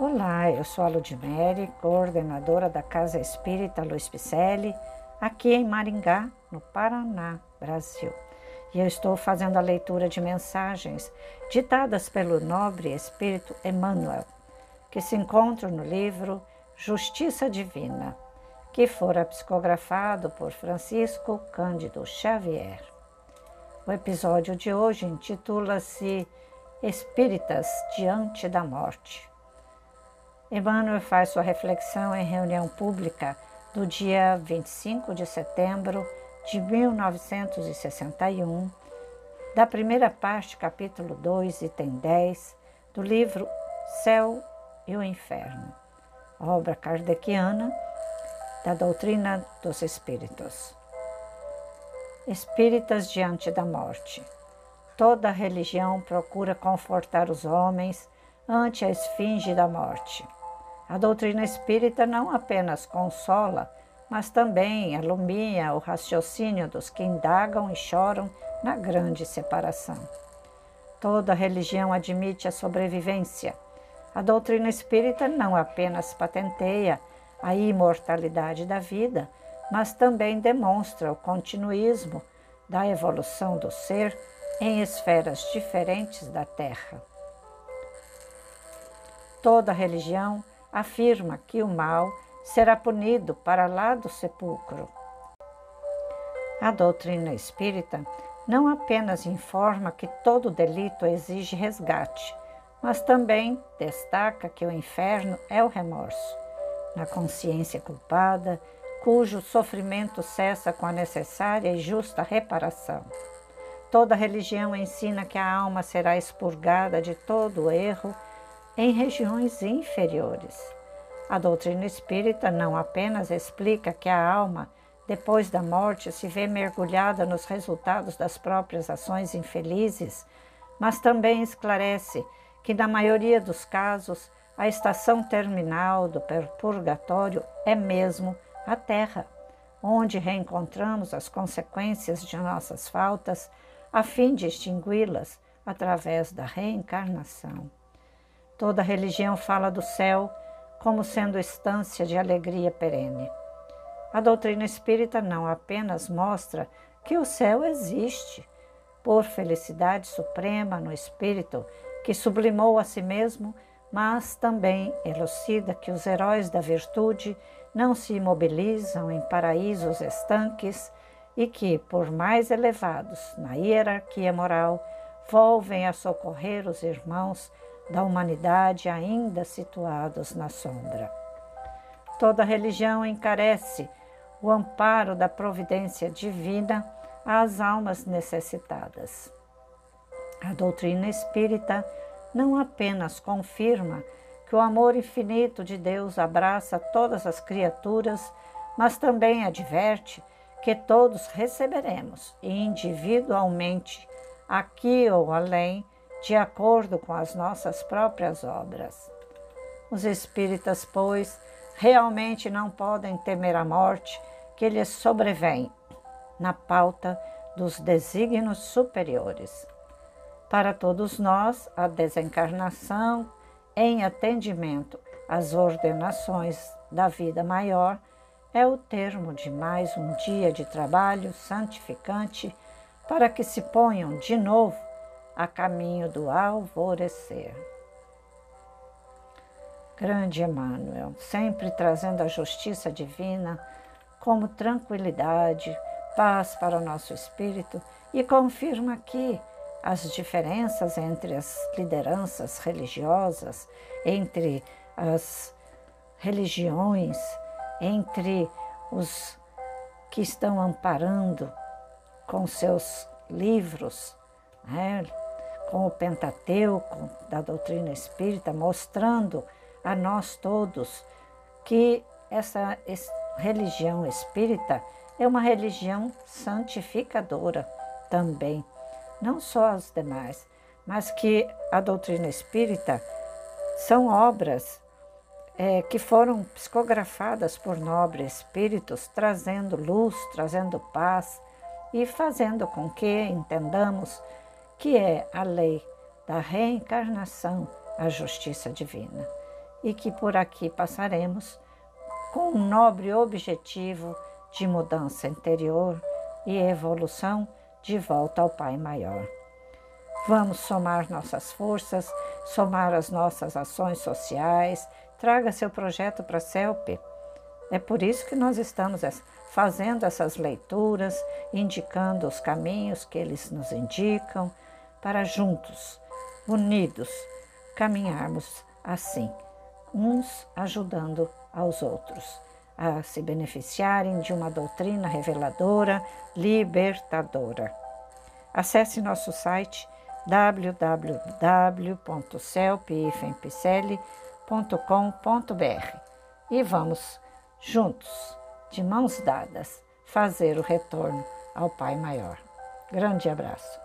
Olá, eu sou a Ludmere, coordenadora da Casa Espírita Luiz Picelli, aqui em Maringá, no Paraná, Brasil. E eu estou fazendo a leitura de mensagens ditadas pelo nobre espírito Emmanuel, que se encontram no livro Justiça Divina, que fora psicografado por Francisco Cândido Xavier. O episódio de hoje intitula-se Espíritas diante da morte. Emmanuel faz sua reflexão em reunião pública do dia 25 de setembro de 1961, da primeira parte, capítulo 2, item 10, do livro Céu e o Inferno, obra kardeciana da doutrina dos Espíritos. Espíritas diante da morte. Toda religião procura confortar os homens ante a esfinge da morte. A doutrina espírita não apenas consola, mas também alumia o raciocínio dos que indagam e choram na grande separação. Toda religião admite a sobrevivência. A doutrina espírita não apenas patenteia a imortalidade da vida, mas também demonstra o continuismo da evolução do ser em esferas diferentes da Terra. Toda religião afirma que o mal será punido para lá do sepulcro. A doutrina espírita não apenas informa que todo delito exige resgate, mas também destaca que o inferno é o remorso, na consciência culpada, cujo sofrimento cessa com a necessária e justa reparação. Toda religião ensina que a alma será expurgada de todo erro em regiões inferiores. A doutrina espírita não apenas explica que a alma, depois da morte, se vê mergulhada nos resultados das próprias ações infelizes, mas também esclarece que, na maioria dos casos, a estação terminal do purgatório é mesmo a Terra, onde reencontramos as consequências de nossas faltas, a fim de extingui-las através da reencarnação. Toda religião fala do céu como sendo estância de alegria perene. A doutrina espírita não apenas mostra que o céu existe, por felicidade suprema no espírito que sublimou a si mesmo, mas também elucida que os heróis da virtude não se imobilizam em paraísos estanques e que, por mais elevados na hierarquia moral, volvem a socorrer os irmãos da humanidade ainda situados na sombra. Toda religião encarece o amparo da providência divina às almas necessitadas. A doutrina espírita não apenas confirma que o amor infinito de Deus abraça todas as criaturas, mas também adverte que todos receberemos individualmente, aqui ou além, de acordo com as nossas próprias obras. Os espíritas, pois, realmente não podem temer a morte que lhes sobrevém na pauta dos desígnios superiores. Para todos nós, a desencarnação, em atendimento às ordenações da vida maior, é o termo de mais um dia de trabalho santificante para que se ponham de novo a caminho do alvorecer. Grande Emmanuel, sempre trazendo a justiça divina como tranquilidade, paz para o nosso espírito e confirma aqui as diferenças entre as lideranças religiosas, entre as religiões, entre os que estão amparando com seus livros, né, com o Pentateuco da doutrina espírita, mostrando a nós todos que essa religião espírita é uma religião santificadora também, não só as demais, mas que a doutrina espírita são obras é, que foram psicografadas por nobres espíritos, trazendo luz, trazendo paz e fazendo com que entendamos que é a lei da reencarnação, a justiça divina. e que por aqui passaremos com um nobre objetivo de mudança interior e evolução de volta ao Pai Maior. Vamos somar nossas forças, somar as nossas ações sociais. Traga seu projeto para a CELP. É por isso que nós estamos fazendo essas leituras, indicando os caminhos que eles nos indicam, para juntos, unidos, caminharmos assim, uns ajudando aos outros a se beneficiarem de uma doutrina reveladora, libertadora. Acesse nosso site www.celpifempicele.com.br e vamos juntos, de mãos dadas, fazer o retorno ao Pai Maior. Grande abraço.